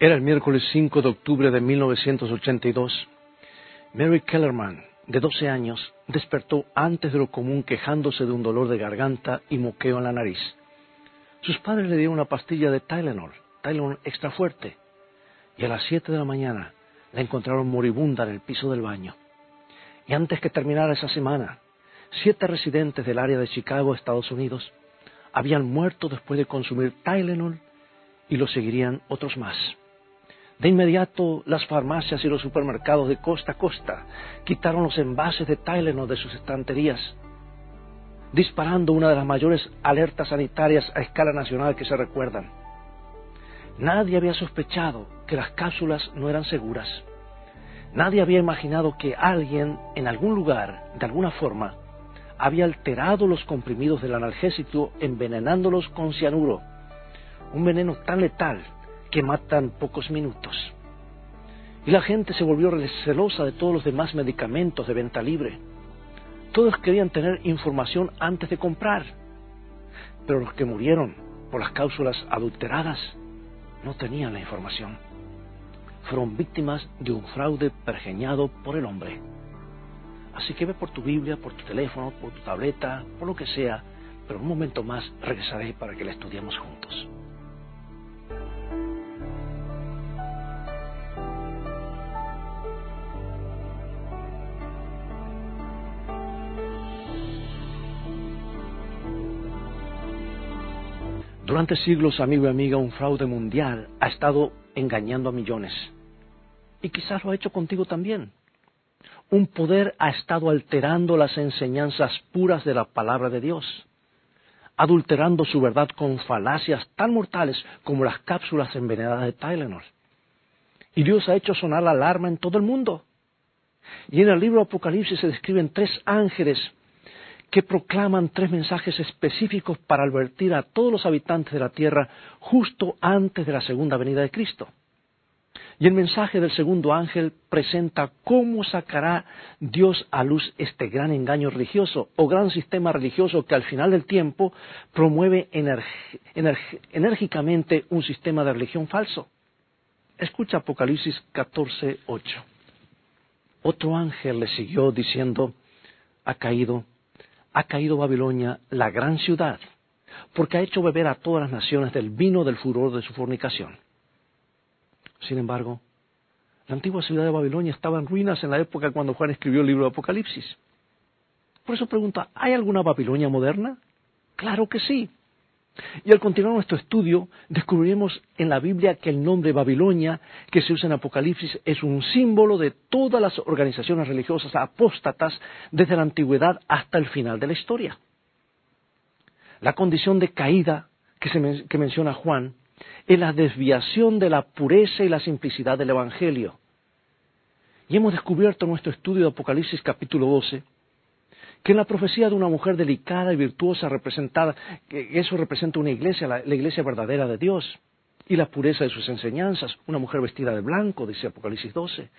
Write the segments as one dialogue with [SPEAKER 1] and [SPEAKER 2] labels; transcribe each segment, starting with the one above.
[SPEAKER 1] Era el miércoles 5 de octubre de 1982. Mary Kellerman, de 12 años, despertó antes de lo común quejándose de un dolor de garganta y moqueo en la nariz. Sus padres le dieron una pastilla de Tylenol, Tylenol extra fuerte, y a las 7 de la mañana la encontraron moribunda en el piso del baño. Y antes que terminara esa semana, siete residentes del área de Chicago, Estados Unidos, habían muerto después de consumir Tylenol y lo seguirían otros más. De inmediato, las farmacias y los supermercados de costa a costa quitaron los envases de Tylenol de sus estanterías, disparando una de las mayores alertas sanitarias a escala nacional que se recuerdan. Nadie había sospechado que las cápsulas no eran seguras. Nadie había imaginado que alguien en algún lugar, de alguna forma, había alterado los comprimidos del analgésico envenenándolos con cianuro, un veneno tan letal que matan pocos minutos. Y la gente se volvió celosa de todos los demás medicamentos de venta libre. Todos querían tener información antes de comprar. Pero los que murieron por las cápsulas adulteradas no tenían la información. Fueron víctimas de un fraude pergeñado por el hombre. Así que ve por tu Biblia, por tu teléfono, por tu tableta, por lo que sea, pero un momento más regresaré para que la estudiemos juntos. Durante siglos, amigo y amiga, un fraude mundial ha estado engañando a millones. Y quizás lo ha hecho contigo también. Un poder ha estado alterando las enseñanzas puras de la palabra de Dios, adulterando su verdad con falacias tan mortales como las cápsulas envenenadas de Tylenol. Y Dios ha hecho sonar la alarma en todo el mundo. Y en el libro Apocalipsis se describen tres ángeles que proclaman tres mensajes específicos para advertir a todos los habitantes de la tierra justo antes de la segunda venida de Cristo. Y el mensaje del segundo ángel presenta cómo sacará Dios a luz este gran engaño religioso o gran sistema religioso que al final del tiempo promueve enérgicamente un sistema de religión falso. Escucha Apocalipsis 14, 8. Otro ángel le siguió diciendo, ha caído ha caído Babilonia, la gran ciudad, porque ha hecho beber a todas las naciones del vino del furor de su fornicación. Sin embargo, la antigua ciudad de Babilonia estaba en ruinas en la época cuando Juan escribió el libro de Apocalipsis. Por eso pregunta, ¿hay alguna Babilonia moderna? Claro que sí. Y al continuar nuestro estudio, descubriremos en la Biblia que el nombre Babilonia, que se usa en Apocalipsis, es un símbolo de todas las organizaciones religiosas apóstatas desde la antigüedad hasta el final de la historia. La condición de caída que, que menciona Juan es la desviación de la pureza y la simplicidad del Evangelio. Y hemos descubierto en nuestro estudio de Apocalipsis capítulo 12 que en la profecía de una mujer delicada y virtuosa representada, que eso representa una iglesia, la, iglesia verdadera de Dios, y la pureza de sus enseñanzas, una mujer vestida de blanco, dice Apocalipsis 12.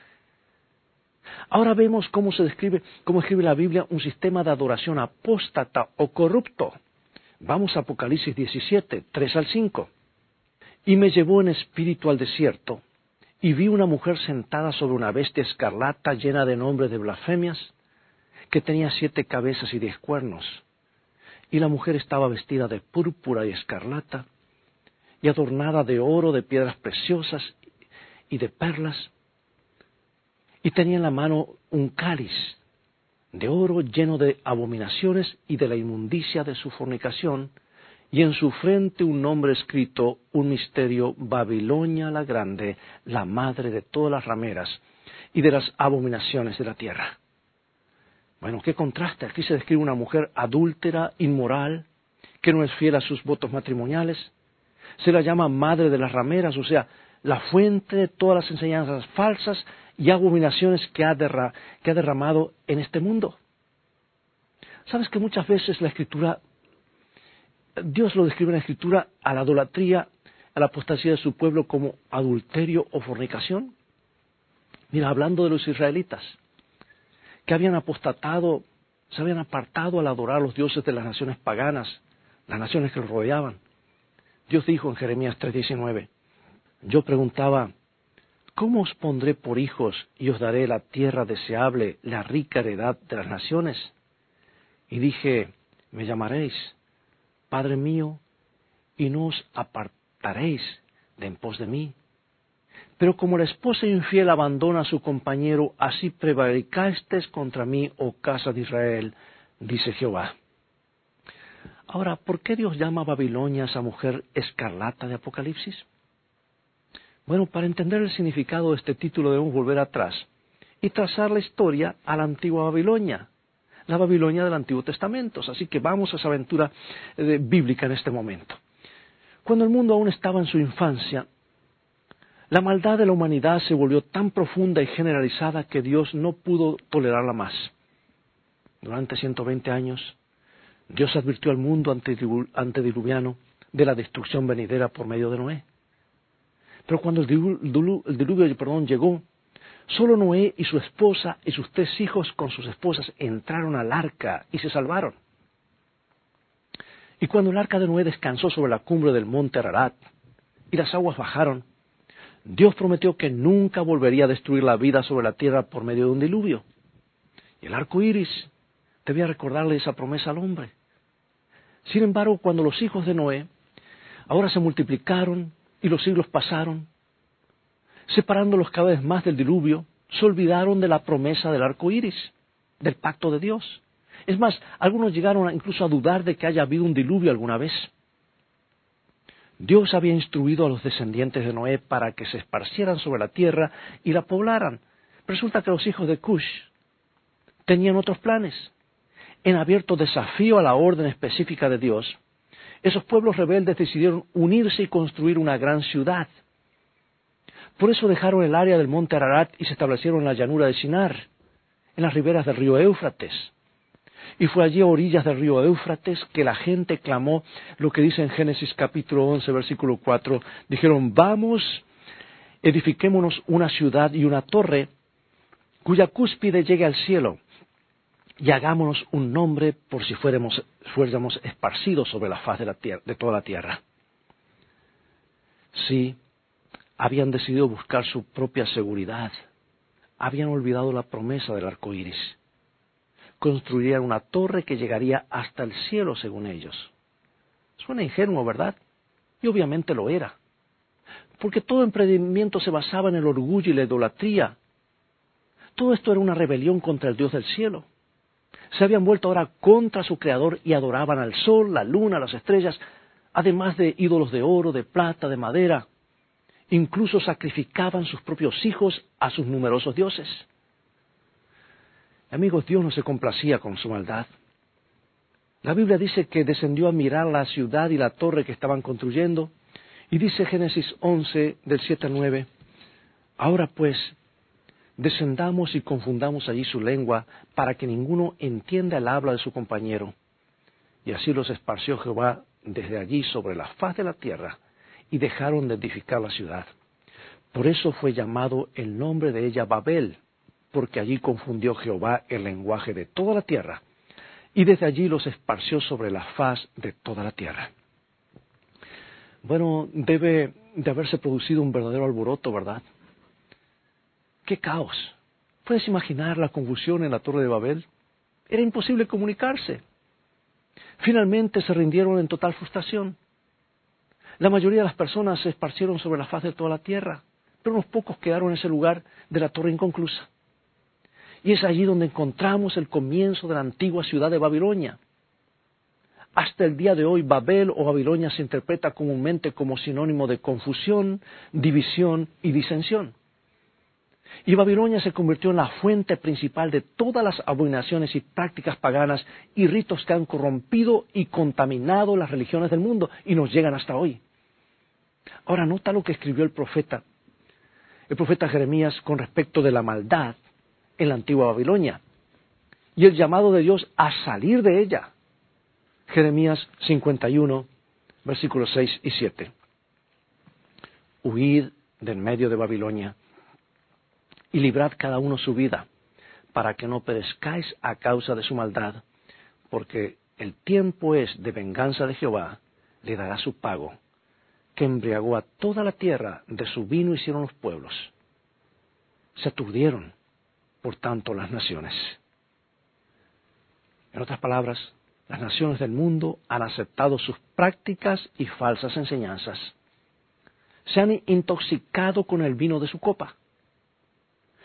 [SPEAKER 1] Ahora vemos cómo se describe, cómo escribe la Biblia un sistema de adoración apóstata o corrupto. Vamos a Apocalipsis 17, 3 al 5. Y me llevó en espíritu al desierto, y vi una mujer sentada sobre una bestia escarlata llena de nombres de blasfemias, que tenía siete cabezas y diez cuernos. Y la mujer estaba vestida de púrpura y escarlata, y adornada de oro, de piedras preciosas y de perlas, y tenía en la mano un cáliz de oro lleno de abominaciones y de la inmundicia de su fornicación, y en su frente un nombre escrito, un misterio, Babilonia la Grande, la madre de todas las rameras y de las abominaciones de la tierra. Bueno, qué contraste. Aquí se describe una mujer adúltera, inmoral, que no es fiel a sus votos matrimoniales. Se la llama madre de las rameras, o sea, la fuente de todas las enseñanzas falsas y abominaciones que ha, que ha derramado en este mundo. Sabes que muchas veces la escritura, Dios lo describe en la escritura a la idolatría, a la apostasía de su pueblo como adulterio o fornicación. Mira, hablando de los israelitas, que habían apostatado, se habían apartado al adorar a los dioses de las naciones paganas, las naciones que los rodeaban. Dios dijo en Jeremías 3:19, yo preguntaba, ¿cómo os pondré por hijos y os daré la tierra deseable, la rica heredad de las naciones? Y dije, me llamaréis, Padre mío, y no os apartaréis de en pos de mí. Pero como la esposa infiel abandona a su compañero, así prevaricasteis contra mí, oh casa de Israel, dice Jehová. Ahora, ¿por qué Dios llama a Babilonia a esa mujer escarlata de Apocalipsis? Bueno, para entender el significado de este título debemos volver atrás y trazar la historia a la antigua Babilonia, la Babilonia del Antiguo Testamento. Así que vamos a esa aventura eh, bíblica en este momento. Cuando el mundo aún estaba en su infancia, la maldad de la humanidad se volvió tan profunda y generalizada que Dios no pudo tolerarla más. Durante 120 años, Dios advirtió al mundo antediluviano de la destrucción venidera por medio de Noé. Pero cuando el diluvio, perdón, llegó, solo Noé y su esposa y sus tres hijos con sus esposas entraron al arca y se salvaron. Y cuando el arca de Noé descansó sobre la cumbre del monte Ararat y las aguas bajaron, Dios prometió que nunca volvería a destruir la vida sobre la tierra por medio de un diluvio. Y el arco iris debía recordarle esa promesa al hombre. Sin embargo, cuando los hijos de Noé ahora se multiplicaron y los siglos pasaron, separándolos cada vez más del diluvio, se olvidaron de la promesa del arco iris, del pacto de Dios. Es más, algunos llegaron incluso a dudar de que haya habido un diluvio alguna vez. Dios había instruido a los descendientes de Noé para que se esparcieran sobre la tierra y la poblaran. Resulta que los hijos de Cush tenían otros planes en abierto desafío a la orden específica de Dios, esos pueblos rebeldes decidieron unirse y construir una gran ciudad. Por eso dejaron el área del monte Ararat y se establecieron en la llanura de Sinar, en las riberas del río Éufrates. Y fue allí a orillas del río Éufrates que la gente clamó lo que dice en Génesis capítulo 11, versículo 4. Dijeron, vamos, edifiquémonos una ciudad y una torre cuya cúspide llegue al cielo y hagámonos un nombre por si fuéramos, fuéramos esparcidos sobre la faz de, la tierra, de toda la tierra. Sí, habían decidido buscar su propia seguridad, habían olvidado la promesa del arco iris. Construirían una torre que llegaría hasta el cielo, según ellos. Suena ingenuo, ¿verdad? Y obviamente lo era. Porque todo emprendimiento se basaba en el orgullo y la idolatría. Todo esto era una rebelión contra el Dios del cielo se habían vuelto ahora contra su creador y adoraban al sol, la luna, las estrellas, además de ídolos de oro, de plata, de madera. Incluso sacrificaban sus propios hijos a sus numerosos dioses. Amigos, Dios no se complacía con su maldad. La Biblia dice que descendió a mirar la ciudad y la torre que estaban construyendo, y dice Génesis 11, del 7 al 9, Ahora pues, descendamos y confundamos allí su lengua para que ninguno entienda el habla de su compañero. Y así los esparció Jehová desde allí sobre la faz de la tierra y dejaron de edificar la ciudad. Por eso fue llamado el nombre de ella Babel, porque allí confundió Jehová el lenguaje de toda la tierra, y desde allí los esparció sobre la faz de toda la tierra. Bueno, debe de haberse producido un verdadero alboroto, ¿verdad? ¡Qué caos! ¿Puedes imaginar la confusión en la Torre de Babel? Era imposible comunicarse. Finalmente se rindieron en total frustración. La mayoría de las personas se esparcieron sobre la faz de toda la tierra, pero unos pocos quedaron en ese lugar de la torre inconclusa. Y es allí donde encontramos el comienzo de la antigua ciudad de Babilonia. Hasta el día de hoy, Babel o Babilonia se interpreta comúnmente como sinónimo de confusión, división y disensión. Y Babilonia se convirtió en la fuente principal de todas las abominaciones y prácticas paganas y ritos que han corrompido y contaminado las religiones del mundo y nos llegan hasta hoy. Ahora nota lo que escribió el profeta, el profeta Jeremías con respecto de la maldad en la antigua Babilonia y el llamado de Dios a salir de ella. Jeremías 51, versículos 6 y 7. Huid del medio de Babilonia y librad cada uno su vida, para que no perezcáis a causa de su maldad, porque el tiempo es de venganza de Jehová, le dará su pago, que embriagó a toda la tierra, de su vino hicieron los pueblos. Se aturdieron, por tanto, las naciones. En otras palabras, las naciones del mundo han aceptado sus prácticas y falsas enseñanzas. Se han intoxicado con el vino de su copa.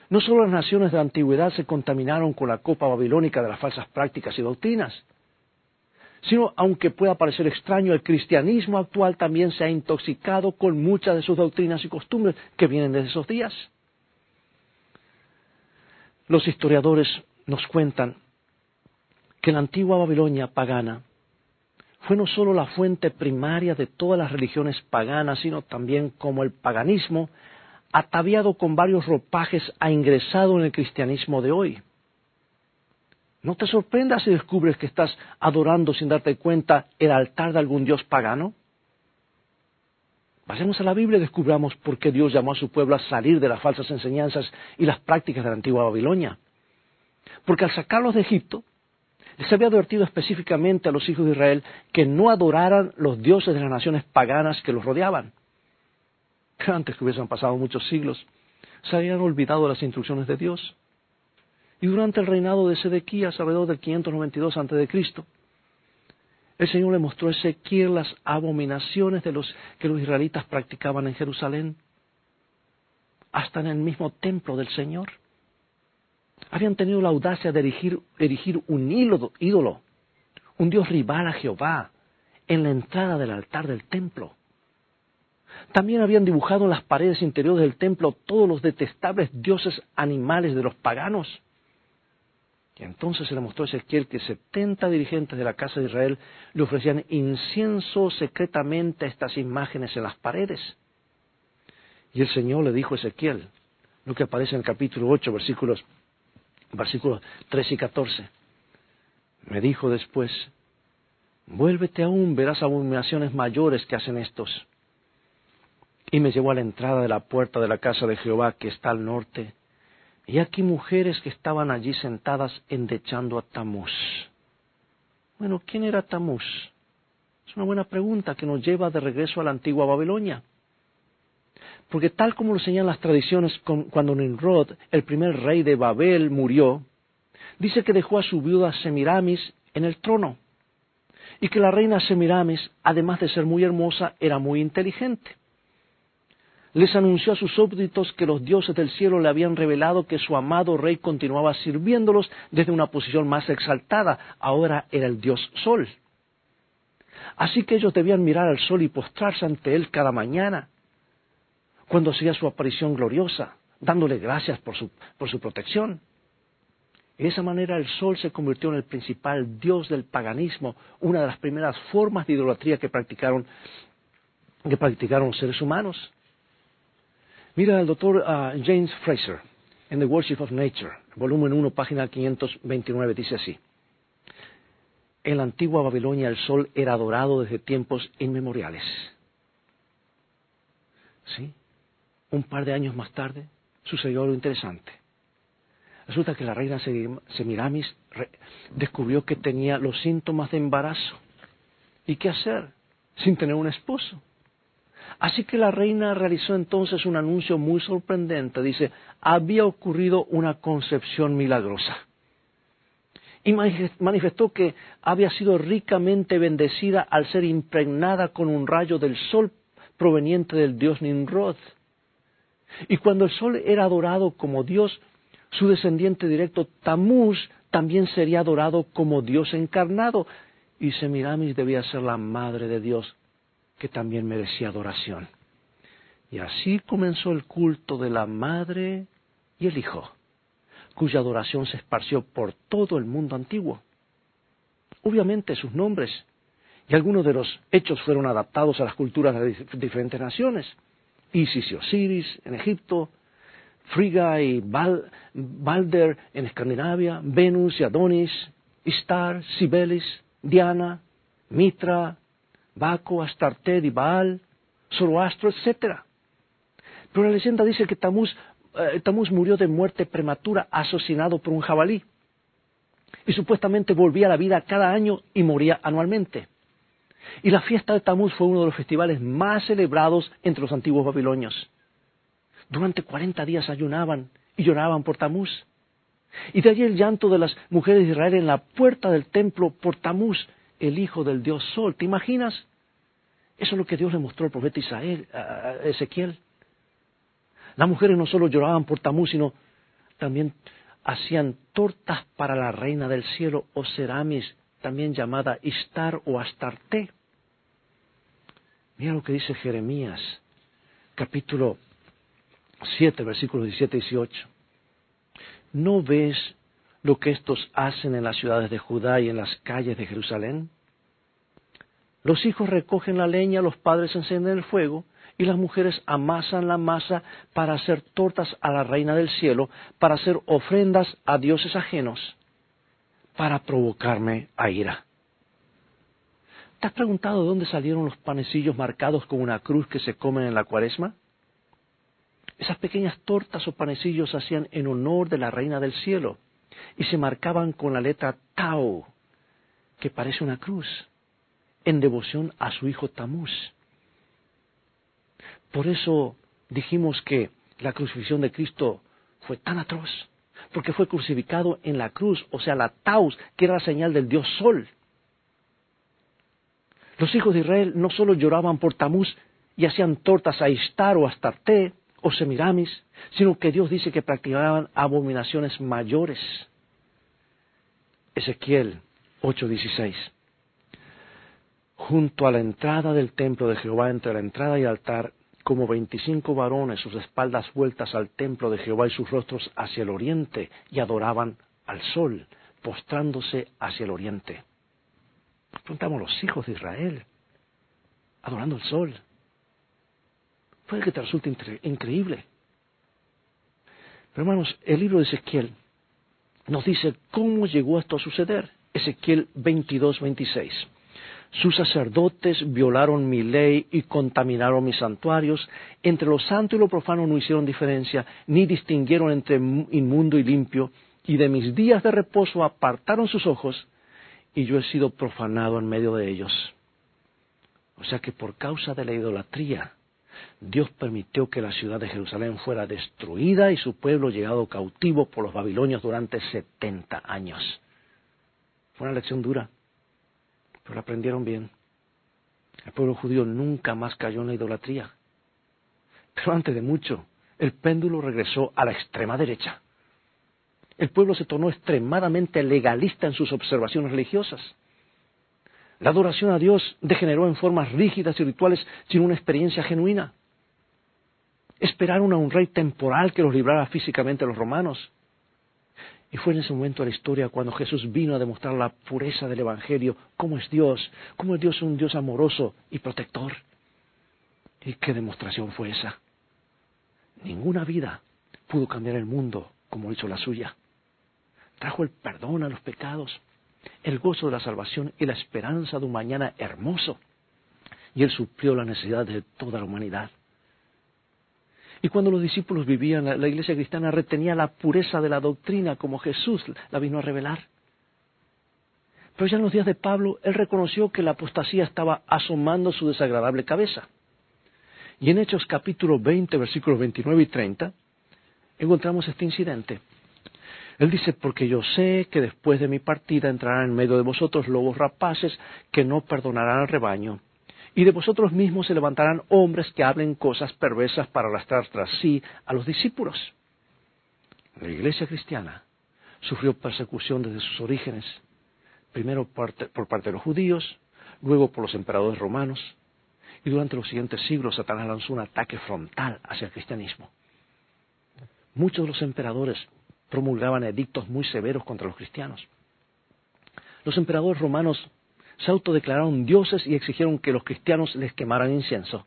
[SPEAKER 1] No solo las naciones de la antigüedad se contaminaron con la copa babilónica de las falsas prácticas y doctrinas, sino, aunque pueda parecer extraño, el cristianismo actual también se ha intoxicado con muchas de sus doctrinas y costumbres que vienen de esos días. Los historiadores nos cuentan que la antigua Babilonia pagana fue no solo la fuente primaria de todas las religiones paganas, sino también como el paganismo, ataviado con varios ropajes, ha ingresado en el cristianismo de hoy. No te sorprendas si descubres que estás adorando sin darte cuenta el altar de algún dios pagano. Pasemos a la Biblia y descubramos por qué Dios llamó a su pueblo a salir de las falsas enseñanzas y las prácticas de la antigua Babilonia. Porque al sacarlos de Egipto, les había advertido específicamente a los hijos de Israel que no adoraran los dioses de las naciones paganas que los rodeaban. Antes que hubiesen pasado muchos siglos, se habían olvidado las instrucciones de Dios. Y durante el reinado de Sedequías, alrededor del 592 a.C., el Señor le mostró a Ezequiel las abominaciones de los que los israelitas practicaban en Jerusalén, hasta en el mismo templo del Señor habían tenido la audacia de erigir, un ídolo, un dios rival a Jehová, en la entrada del altar del templo. También habían dibujado en las paredes interiores del templo todos los detestables dioses animales de los paganos. Y entonces se le mostró a Ezequiel que setenta dirigentes de la casa de Israel le ofrecían incienso secretamente a estas imágenes en las paredes. Y el Señor le dijo a Ezequiel, lo que aparece en el capítulo 8, versículos versículos 13 y 14. Me dijo después, vuélvete aún, verás abominaciones mayores que hacen estos. Y me llevó a la entrada de la puerta de la casa de Jehová que está al norte, y aquí mujeres que estaban allí sentadas endechando a Tamuz. Bueno, ¿quién era Tamuz? Es una buena pregunta que nos lleva de regreso a la antigua Babilonia. Porque tal como lo señalan las tradiciones, cuando Nimrod, el primer rey de Babel, murió, dice que dejó a su viuda Semiramis en el trono. Y que la reina Semiramis, además de ser muy hermosa, era muy inteligente. Les anunció a sus súbditos que los dioses del cielo le habían revelado que su amado rey continuaba sirviéndolos desde una posición más exaltada. Ahora era el dios Sol. Así que ellos debían mirar al sol y postrarse ante él cada mañana cuando hacía su aparición gloriosa, dándole gracias por su, por su protección. De esa manera el sol se convirtió en el principal dios del paganismo, una de las primeras formas de idolatría que practicaron, que practicaron los seres humanos. Mira al doctor ah, James Fraser en The Worship of Nature, volumen 1, página 529, dice así. En la antigua Babilonia el sol era adorado desde tiempos inmemoriales. ¿Sí? un par de años más tarde, sucedió algo interesante. Resulta que la reina Semiramis descubrió que tenía los síntomas de embarazo. ¿Y qué hacer sin tener un esposo? Así que la reina realizó entonces un anuncio muy sorprendente. Dice, había ocurrido una concepción milagrosa. Y manifestó que había sido ricamente bendecida al ser impregnada con un rayo del sol proveniente del dios Nimrod. Y cuando el sol era adorado como Dios, su descendiente directo, Tamuz, también sería adorado como Dios encarnado. Y Semiramis debía ser la madre de Dios, que también merecía adoración. Y así comenzó el culto de la madre y el hijo, cuya adoración se esparció por todo el mundo antiguo. Obviamente sus nombres y algunos de los hechos fueron adaptados a las culturas de diferentes naciones. Isis y Osiris en Egipto, Frigga y Balder en Escandinavia, Venus y Adonis, Istar, Cibeles, Diana, Mitra, Baco, Astartet y Baal, Zoroastro, etc. Pero la leyenda dice que eh, Tamuz, murió de muerte prematura asesinado por un jabalí. Y supuestamente volvía a la vida cada año y moría anualmente. Y la fiesta de Tamuz fue uno de los festivales más celebrados entre los antiguos babilonios. Durante cuarenta días ayunaban y lloraban por Tamuz. Y de allí el llanto de las mujeres de Israel en la puerta del templo por Tamuz, el hijo del dios Sol. ¿Te imaginas? Eso es lo que Dios le mostró al profeta Israel, a Ezequiel. Las mujeres no solo lloraban por Tamuz, sino también hacían tortas para la reina del cielo, o Seramis, también llamada Istar o Astarte. Mira lo que dice Jeremías, capítulo 7, versículos 17 y 18. ¿No ves lo que estos hacen en las ciudades de Judá y en las calles de Jerusalén? Los hijos recogen la leña, los padres encienden el fuego y las mujeres amasan la masa para hacer tortas a la reina del cielo, para hacer ofrendas a dioses ajenos, para provocarme a ira. ¿Te has preguntado de dónde salieron los panecillos marcados con una cruz que se comen en la cuaresma? Esas pequeñas tortas o panecillos se hacían en honor de la reina del cielo y se marcaban con la letra Tau, que parece una cruz, en devoción a su hijo Tamuz. Por eso dijimos que la crucifixión de Cristo fue tan atroz, porque fue crucificado en la cruz, o sea, la taus, que era la señal del dios Sol. Los hijos de Israel no solo lloraban por Tamuz y hacían tortas a Istar o Astarte o Semiramis, sino que Dios dice que practicaban abominaciones mayores. Ezequiel 8:16. Junto a la entrada del templo de Jehová, entre la entrada y el altar, como veinticinco varones, sus espaldas vueltas al templo de Jehová y sus rostros hacia el oriente, y adoraban al sol, postrándose hacia el oriente. Preguntamos los hijos de Israel, adorando el sol. Puede que te resulte increíble. Pero hermanos, el libro de Ezequiel nos dice cómo llegó esto a suceder. Ezequiel 22, 26. Sus sacerdotes violaron mi ley y contaminaron mis santuarios. Entre lo santo y lo profano no hicieron diferencia, ni distinguieron entre inmundo y limpio. Y de mis días de reposo apartaron sus ojos, y yo he sido profanado en medio de ellos. O sea que por causa de la idolatría, Dios permitió que la ciudad de Jerusalén fuera destruida y su pueblo llegado cautivo por los babilonios durante setenta años. Fue una lección dura pero aprendieron bien. El pueblo judío nunca más cayó en la idolatría. Pero antes de mucho, el péndulo regresó a la extrema derecha. El pueblo se tornó extremadamente legalista en sus observaciones religiosas. La adoración a Dios degeneró en formas rígidas y rituales sin una experiencia genuina. Esperaron a un rey temporal que los librara físicamente a los romanos. Y fue en ese momento de la historia cuando Jesús vino a demostrar la pureza del Evangelio, cómo es Dios, cómo es Dios un Dios amoroso y protector. ¿Y qué demostración fue esa? Ninguna vida pudo cambiar el mundo como hizo la suya. Trajo el perdón a los pecados, el gozo de la salvación y la esperanza de un mañana hermoso. Y Él suplió la necesidad de toda la humanidad. Y cuando los discípulos vivían, la, iglesia cristiana retenía la pureza de la doctrina como Jesús la vino a revelar. Pero ya en los días de Pablo, él reconoció que la apostasía estaba asomando su desagradable cabeza. Y en Hechos capítulo 20, versículos 29 y 30, encontramos este incidente. Él dice, porque yo sé que después de mi partida entrarán en medio de vosotros lobos rapaces que no perdonarán al rebaño y de vosotros mismos se levantarán hombres que hablen cosas perversas para arrastrar tras sí a los discípulos. La iglesia cristiana sufrió persecución desde sus orígenes, primero por parte de los judíos, luego por los emperadores romanos, y durante los siguientes siglos Satanás lanzó un ataque frontal hacia el cristianismo. Muchos de los emperadores promulgaban edictos muy severos contra los cristianos. Los emperadores romanos se autodeclararon dioses y exigieron que los cristianos les quemaran incienso.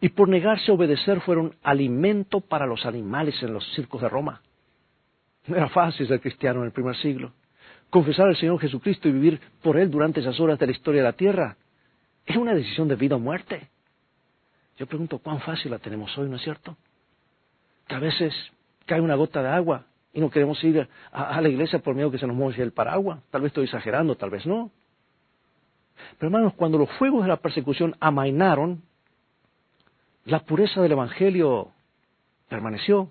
[SPEAKER 1] Y por negarse a obedecer fueron alimento para los animales en los circos de Roma. No era fácil ser cristiano en el primer siglo. Confesar al Señor Jesucristo y vivir por Él durante esas horas de la historia de la tierra es una decisión de vida o muerte. Yo pregunto, ¿cuán fácil la tenemos hoy, no es cierto? Que a veces cae una gota de agua y no queremos ir a, la iglesia por miedo que se nos mueva el paraguas. Tal vez estoy exagerando, tal vez no. Pero hermanos, cuando los fuegos de la persecución amainaron, la pureza del Evangelio permaneció.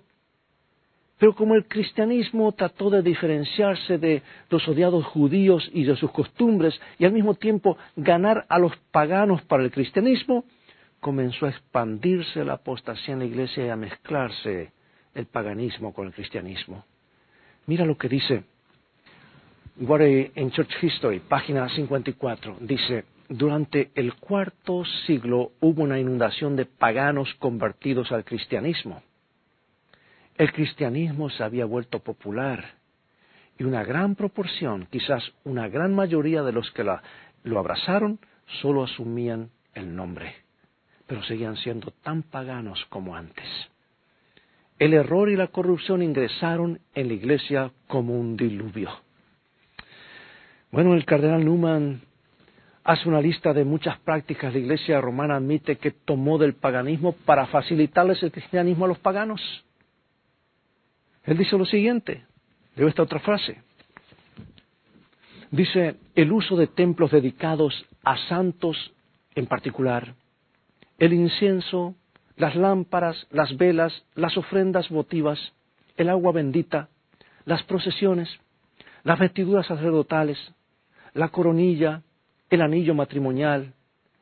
[SPEAKER 1] Pero como el cristianismo trató de diferenciarse de los odiados judíos y de sus costumbres y al mismo tiempo ganar a los paganos para el cristianismo, comenzó a expandirse la apostasía en la iglesia y a mezclarse el paganismo con el cristianismo. Mira lo que dice en Church History, página 54. Dice, durante el cuarto siglo hubo una inundación de paganos convertidos al cristianismo. El cristianismo se había vuelto popular y una gran proporción, quizás una gran mayoría de los que lo abrazaron, solo asumían el nombre, pero seguían siendo tan paganos como antes. El error y la corrupción ingresaron en la iglesia como un diluvio. Bueno, el cardenal Newman hace una lista de muchas prácticas. La iglesia romana admite que tomó del paganismo para facilitarles el cristianismo a los paganos. Él dice lo siguiente, leo esta otra frase. Dice, el uso de templos dedicados a santos en particular, el incienso, las lámparas, las velas, las ofrendas votivas, el agua bendita, las procesiones, las vestiduras sacerdotales, la coronilla, el anillo matrimonial,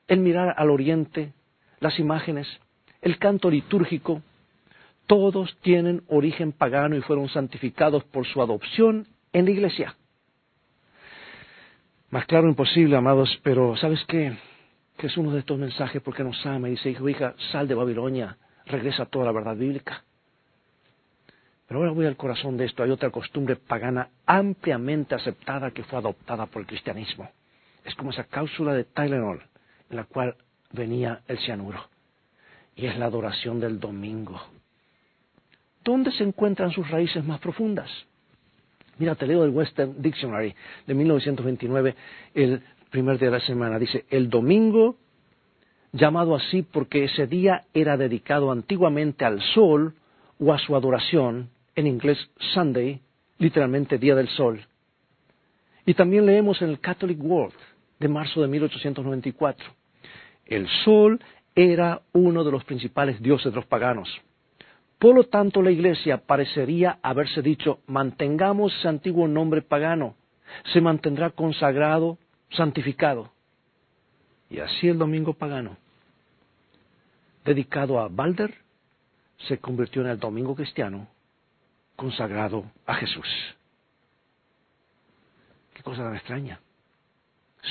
[SPEAKER 1] el mirar al oriente, las imágenes, el canto litúrgico, todos tienen origen pagano y fueron santificados por su adopción en la iglesia. Más claro imposible, amados, pero ¿sabes qué? Que es uno de estos mensajes porque nos ama y dice, hijo, hija, sal de Babilonia, regresa a toda la verdad bíblica. Pero ahora voy al corazón de esto. Hay otra costumbre pagana ampliamente aceptada que fue adoptada por el cristianismo. Es como esa cápsula de Tylenol en la cual venía el cianuro. Y es la adoración del domingo. ¿Dónde se encuentran sus raíces más profundas? Mira, te leo del Western Dictionary de 1929, el primer día de la semana. Dice, el domingo, llamado así porque ese día era dedicado antiguamente al sol o a su adoración, en inglés Sunday, literalmente Día del Sol. Y también leemos en el Catholic World de marzo de 1894. El sol era uno de los principales dioses de los paganos. Por lo tanto, la Iglesia parecería haberse dicho, mantengamos ese antiguo nombre pagano, se mantendrá consagrado, santificado. Y así el domingo pagano, dedicado a Balder, se convirtió en el domingo cristiano consagrado a Jesús. Qué cosa tan extraña.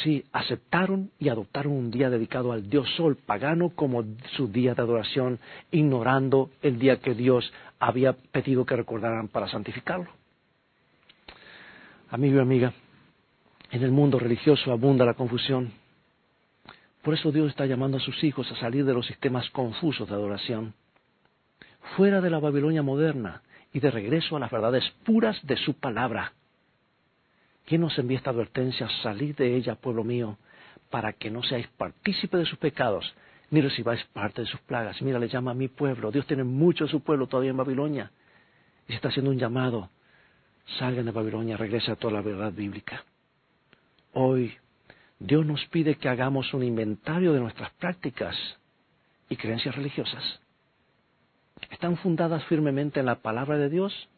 [SPEAKER 1] Sí, aceptaron y adoptaron un día dedicado al dios sol pagano como su día de adoración, ignorando el día que Dios había pedido que recordaran para santificarlo. Amigo y amiga, en el mundo religioso abunda la confusión. Por eso Dios está llamando a sus hijos a salir de los sistemas confusos de adoración, fuera de la Babilonia moderna y de regreso a las verdades puras de su palabra. ¿Quién nos envía esta advertencia? Salid de ella, pueblo mío, para que no seáis partícipe de sus pecados, ni recibáis parte de sus plagas. Mira, le llama a mi pueblo. Dios tiene mucho de su pueblo todavía en Babilonia. Y está haciendo un llamado. Salgan de Babilonia, regresen a toda la verdad bíblica. Hoy, Dios nos pide que hagamos un inventario de nuestras prácticas y creencias religiosas están fundadas firmemente en la palabra de Dios?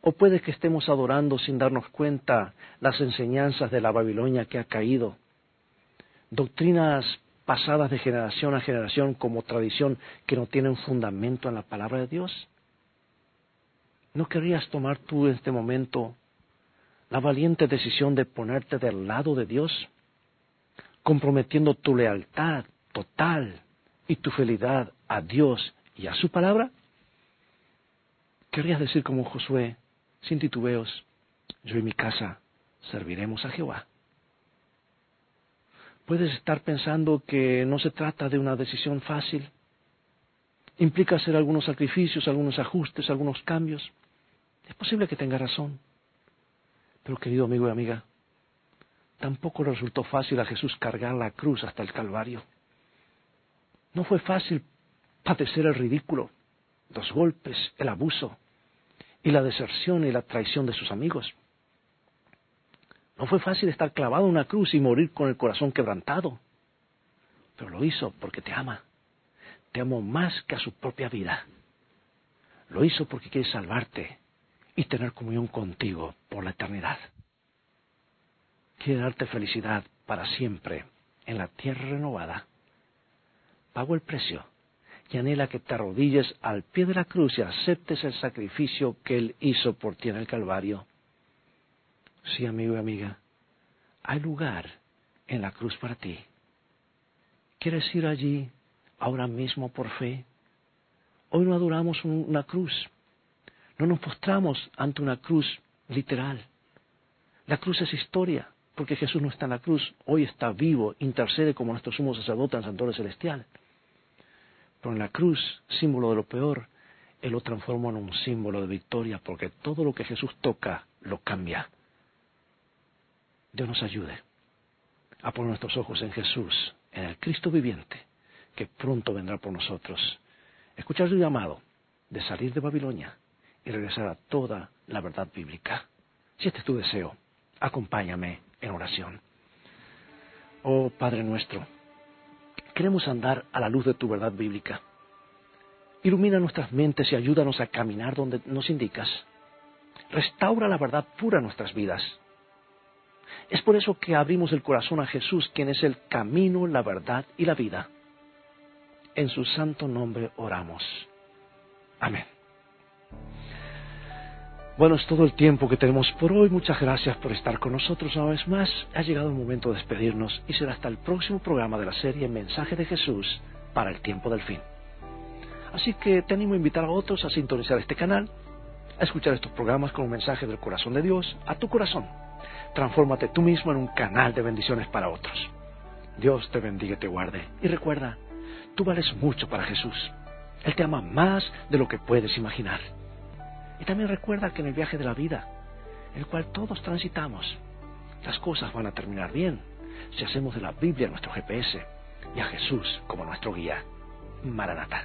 [SPEAKER 1] ¿O puede que estemos adorando sin darnos cuenta las enseñanzas de la Babilonia que ha caído? Doctrinas pasadas de generación a generación como tradición que no tienen fundamento en la palabra de Dios? ¿No querrías tomar tú en este momento la valiente decisión de ponerte del lado de Dios, comprometiendo tu lealtad total y tu fidelidad a Dios y a su palabra, querrías decir como Josué, sin titubeos, yo y mi casa serviremos a Jehová. Puedes estar pensando que no se trata de una decisión fácil. Implica hacer algunos sacrificios, algunos ajustes, algunos cambios. Es posible que tenga razón. Pero querido amigo y amiga, tampoco le resultó fácil a Jesús cargar la cruz hasta el Calvario. No fue fácil padecer el ridículo, los golpes, el abuso y la deserción y la traición de sus amigos. No fue fácil estar clavado en una cruz y morir con el corazón quebrantado. Pero lo hizo porque te ama. Te amó más que a su propia vida. Lo hizo porque quiere salvarte y tener comunión contigo por la eternidad. Quiere darte felicidad para siempre en la tierra renovada. Pagó el precio y anhela que te arrodilles al pie de la cruz y aceptes el sacrificio que Él hizo por ti en el Calvario. Sí, amigo y amiga, hay lugar en la cruz para ti. ¿Quieres ir allí ahora mismo por fe? Hoy no adoramos una cruz, no nos postramos ante una cruz literal. La cruz es historia, porque Jesús no está en la cruz, hoy está vivo, intercede como nuestro sumo sacerdote en Santuario Celestial. Pero en la cruz, símbolo de lo peor, Él lo transforma en un símbolo de victoria, porque todo lo que Jesús toca lo cambia. Dios nos ayude a poner nuestros ojos en Jesús, en el Cristo viviente, que pronto vendrá por nosotros. Escuchar su llamado de salir de Babilonia y regresar a toda la verdad bíblica. Si este es tu deseo, acompáñame en oración. Oh Padre nuestro, queremos andar a la luz de tu verdad bíblica. Ilumina nuestras mentes y ayúdanos a caminar donde nos indicas. Restaura la verdad pura en nuestras vidas. Es por eso que abrimos el corazón a Jesús, quien es el camino, la verdad y la vida. En su santo nombre oramos. Amén. Bueno, es todo el tiempo que tenemos por hoy. Muchas gracias por estar con nosotros una vez más. Ha llegado el momento de despedirnos y será hasta el próximo programa de la serie Mensaje de Jesús para el tiempo del fin. Así que te animo a invitar a otros a sintonizar este canal, a escuchar estos programas con un mensaje del corazón de Dios a tu corazón. Transfórmate tú mismo en un canal de bendiciones para otros. Dios te bendiga y te guarde. Y recuerda, tú vales mucho para Jesús. Él te ama más de lo que puedes imaginar. Y también recuerda que en el viaje de la vida, el cual todos transitamos, las cosas van a terminar bien si hacemos de la Biblia nuestro GPS y a Jesús como nuestro guía. Maranata.